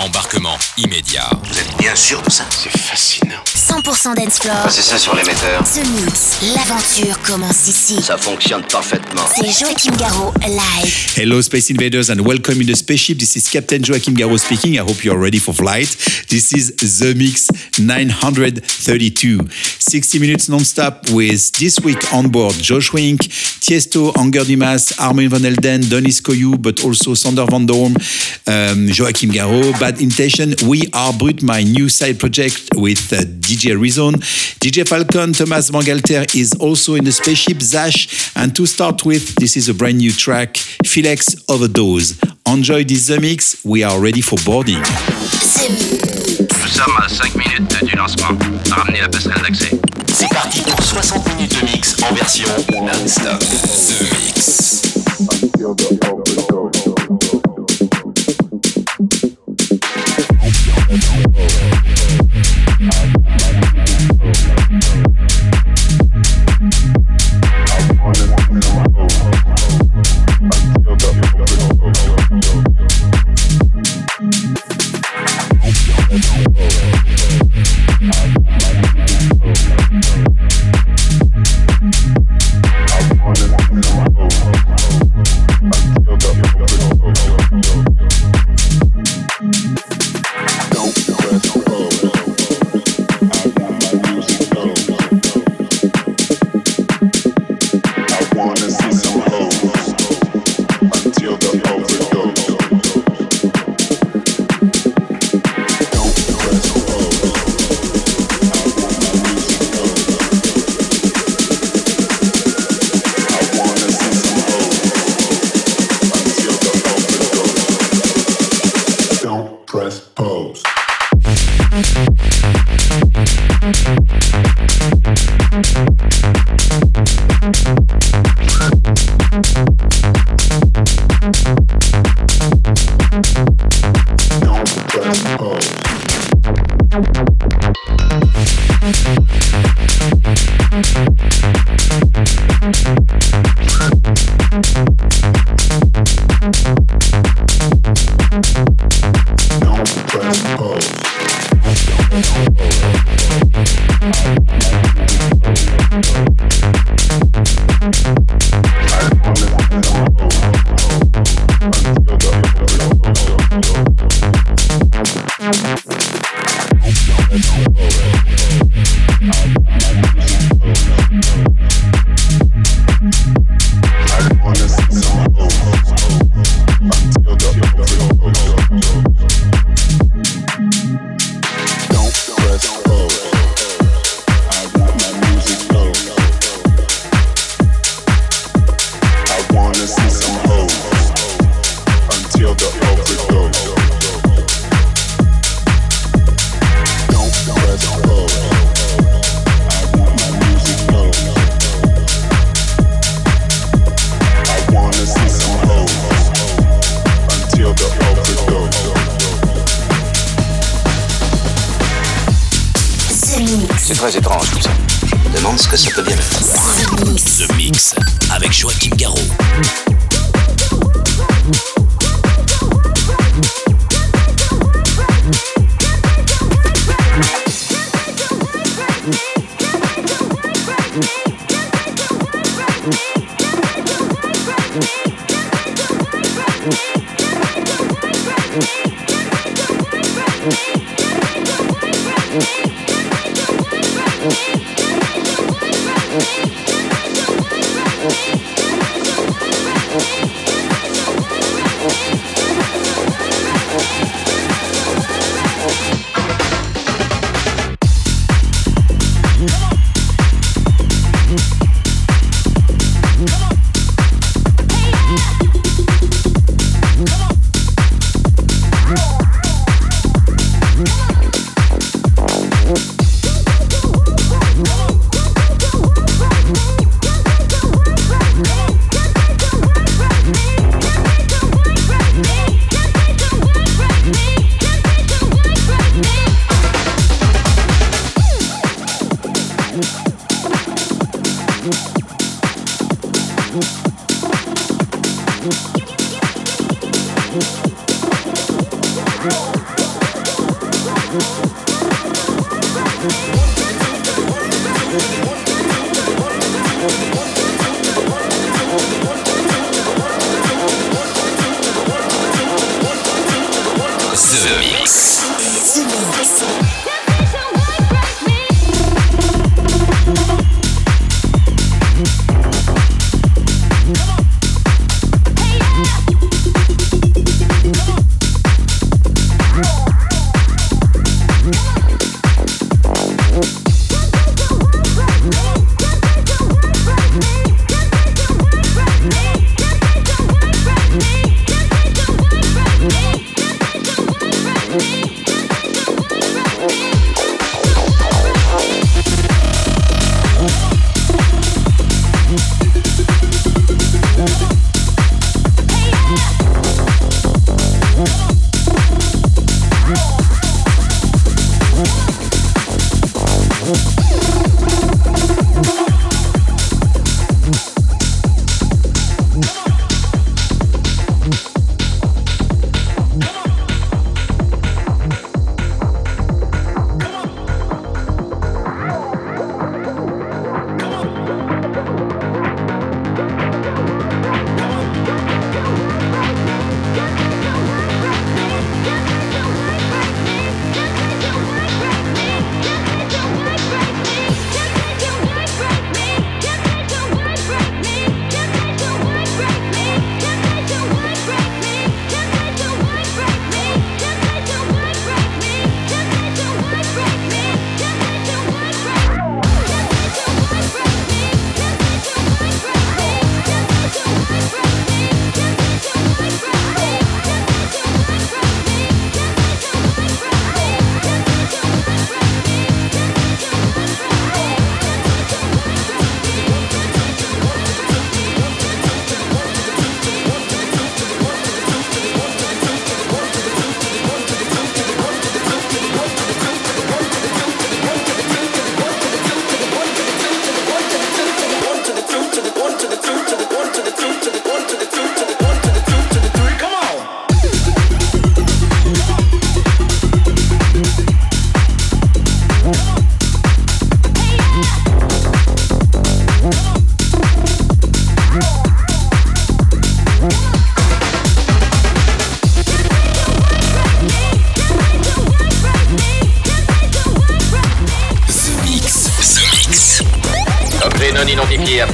Embarquement immédiat. Vous êtes bien sûr de ça C'est fascinant. 100% dance floor. Passez ça sur l'émetteur. The Mix. L'aventure commence ici. Ça fonctionne parfaitement. C'est Joachim Garraud, live. Hello, Space Invaders, and welcome in the spaceship. This is Captain Joachim Garraud speaking. I hope you are ready for flight. This is The Mix 932. 60 minutes non-stop with this week on board Josh Wink, Tiesto, Anger Dimas, Armin van Elden, Donis Koyu, but also Sander van Dorm, um, Joachim Garraud, Bad Intention. We are Brut, my new side project with uh, DJ Rezone. DJ Falcon, Thomas Mangalter is also in the spaceship, Zash. And to start with, this is a brand new track, Philex Overdose. Enjoy this The Mix. We are ready for boarding. Nous sommes à 5 minutes du lancement. Ramenez la passerelle d'accès. C'est parti pour 60 minutes de mix en version non-stop. The Mix.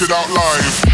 It out live.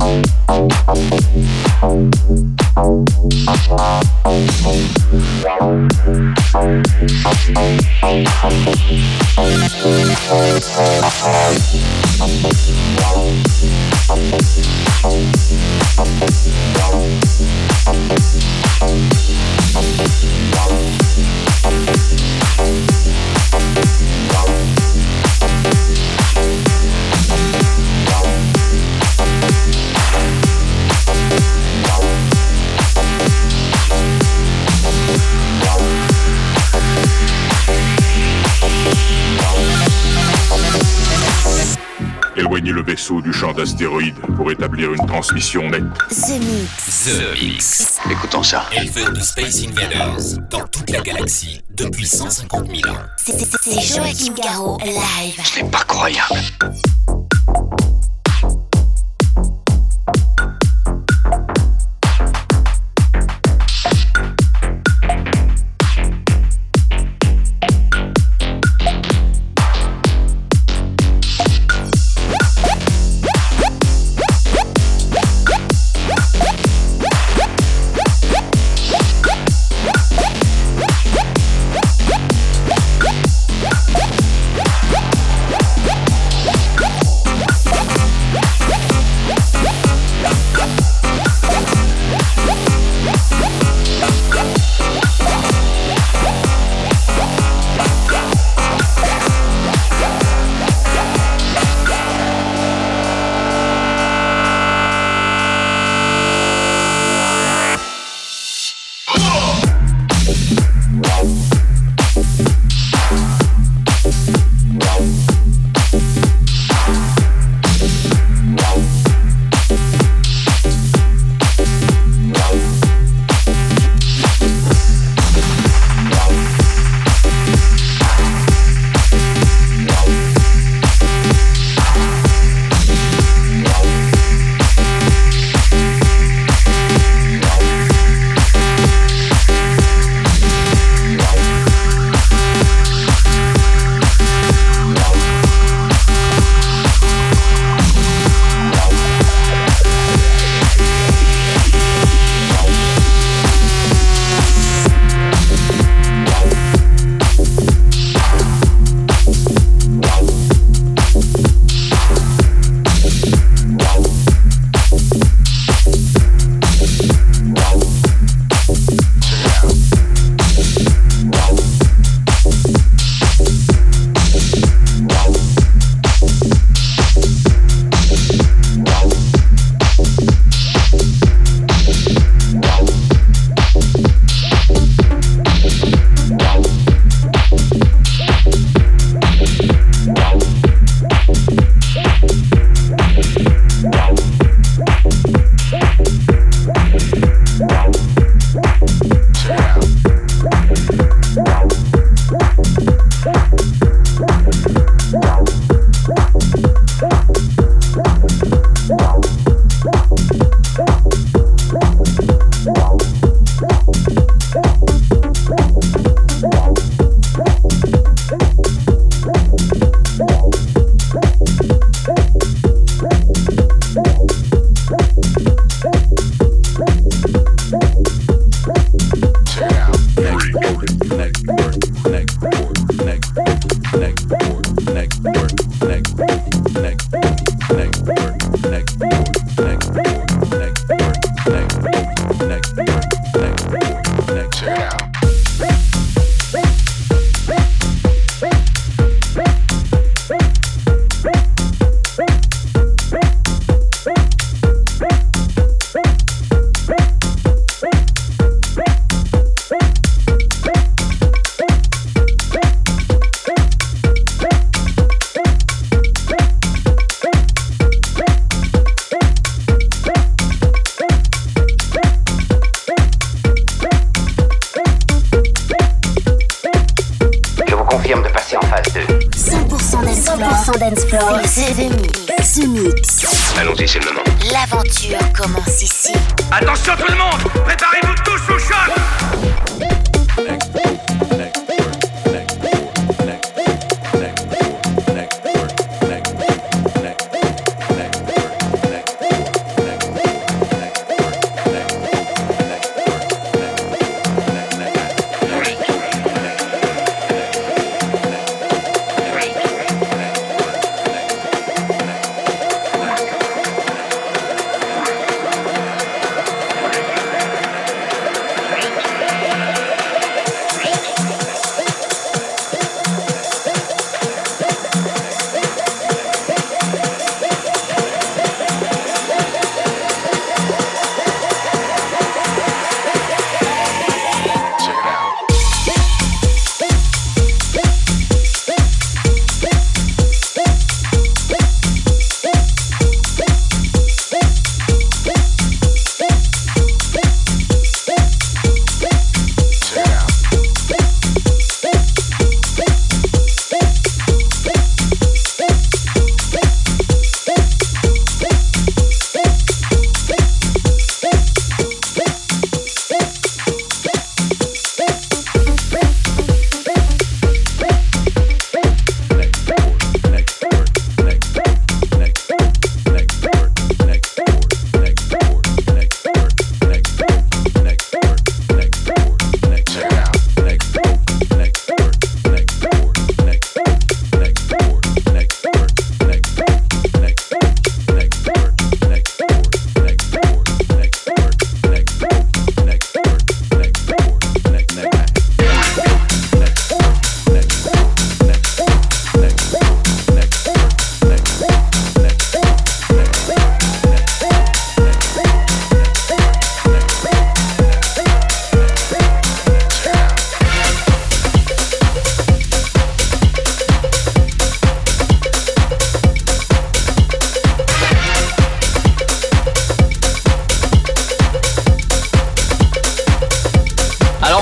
Oh. Thank Éloignez le vaisseau du champ d'astéroïdes pour établir une transmission nette. The Mix. The Mix. Écoutons ça. Éleveur de Space Invaders dans toute la galaxie depuis 150 000 ans. C'est- c'est- C'est Joachim Garraud, live. Ce n'est pas croyable.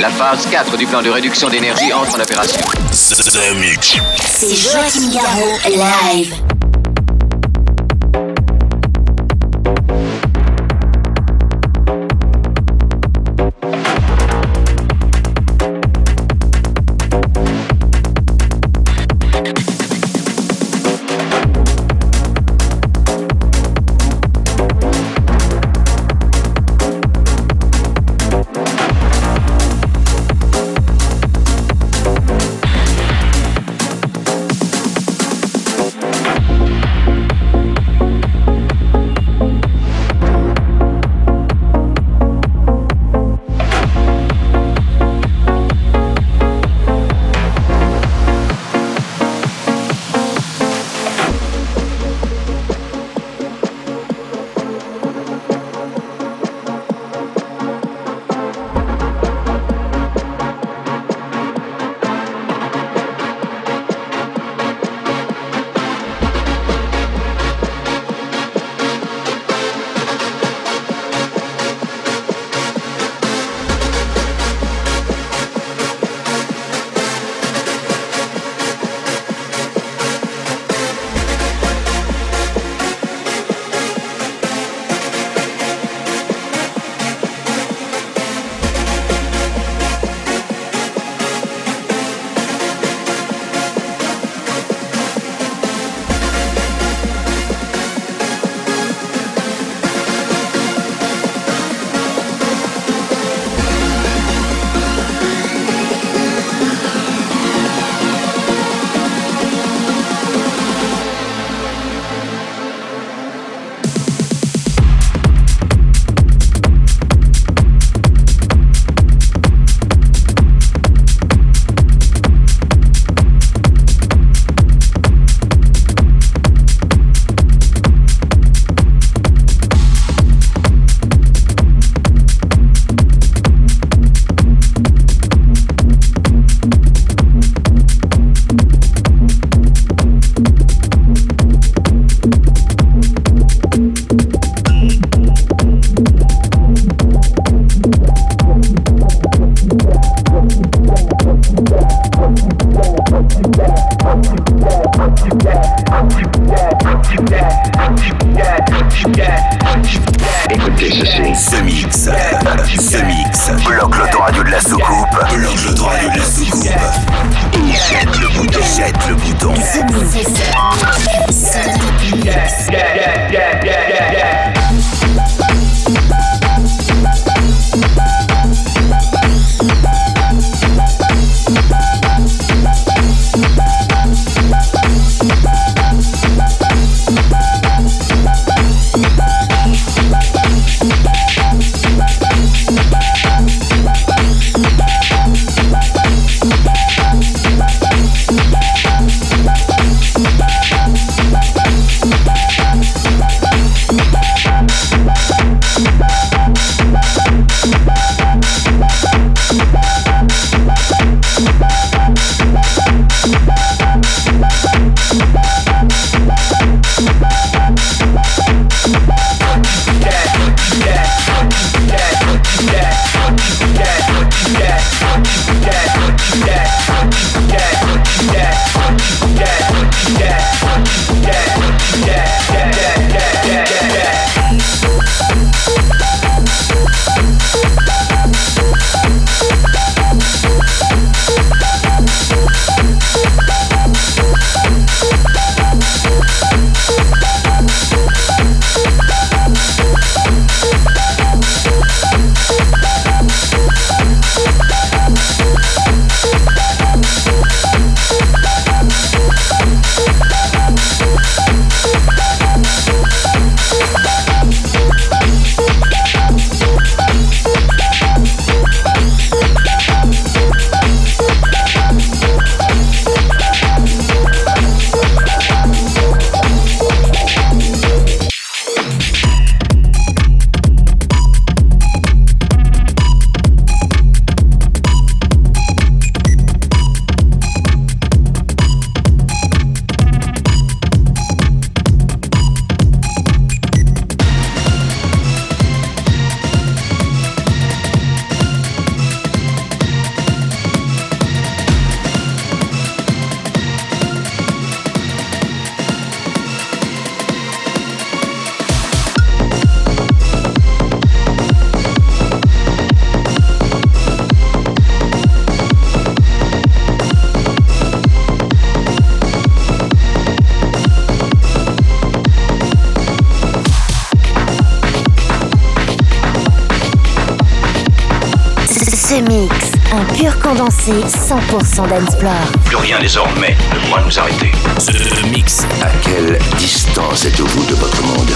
La phase 4 du plan de réduction d'énergie entre en opération. C'est Joachim Garraud live. Condensé 100% d'Ensplore. Plus rien désormais ne pourra nous arrêter. The Mix. À quelle distance êtes-vous de votre monde?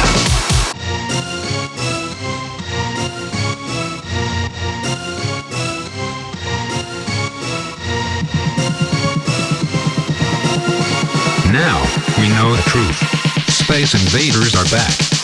Now we know the truth. Space invaders are back.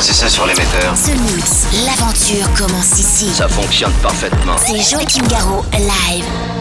C'est ça sur l'émetteur. Ce mix, l'aventure commence ici. Ça fonctionne parfaitement. C'est Joachim Garraud, live.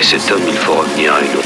Cet homme, il faut revenir à une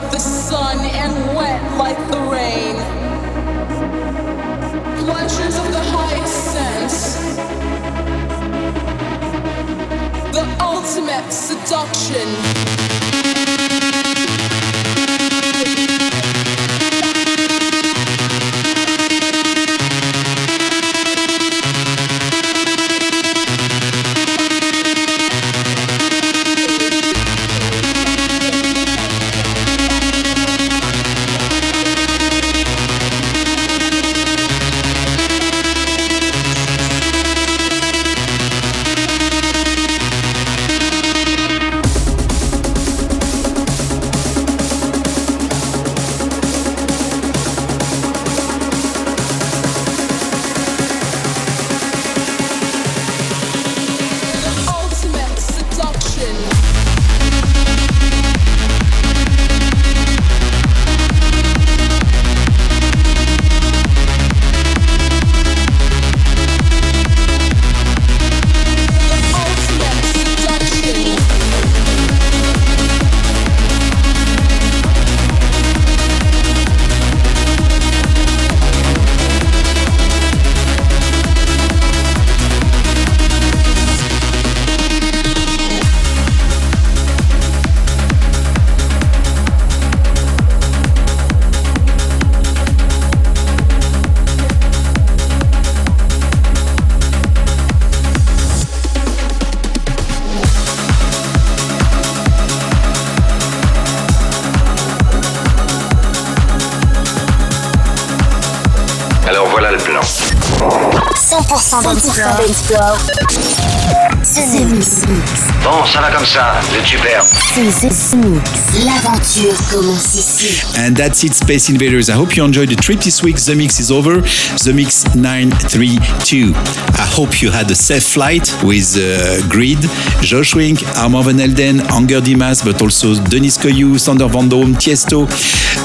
like the sun and wet like the rain. Pleasures of the highest sense. The ultimate seduction. Dance Flow. Flow. The Mix. Bon, ça va comme ça, The Mix. L'aventure commence ici. And that's it, Space Invaders. I hope you enjoyed the trip this week. The Mix is over. The Mix 932. I hope you had a safe flight with uh, Grid, Josh Wink, Armand Van Elden, Anger Dimas, but also Denis Koyou, Sander Van Dome, Tiesto,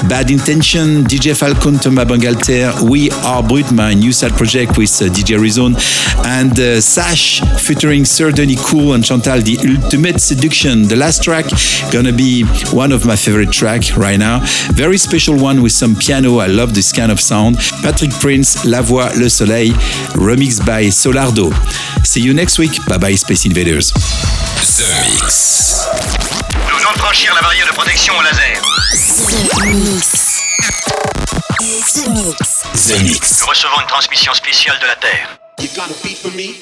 Bad Intention, DJ Falcon, Thomas Bangalter, We Are Brut, my new side project with uh, DJ Rezone, and uh, Sash featuring Sir Denis Cool and Chantal, The Ultimate Seduction. The last track gonna be one of my favorite track right now. Very special one with some piano. I love this kind of sound. Patrick Prince, La Voix, Le Soleil, remixed by Solardo. See you next week. Bye bye, Space Invaders. The Mix. Nous venons de franchir la barrière de protection au laser. The Mix. The Mix. The Mix. Nous recevons une transmission spéciale de la Terre. You got a beat for me?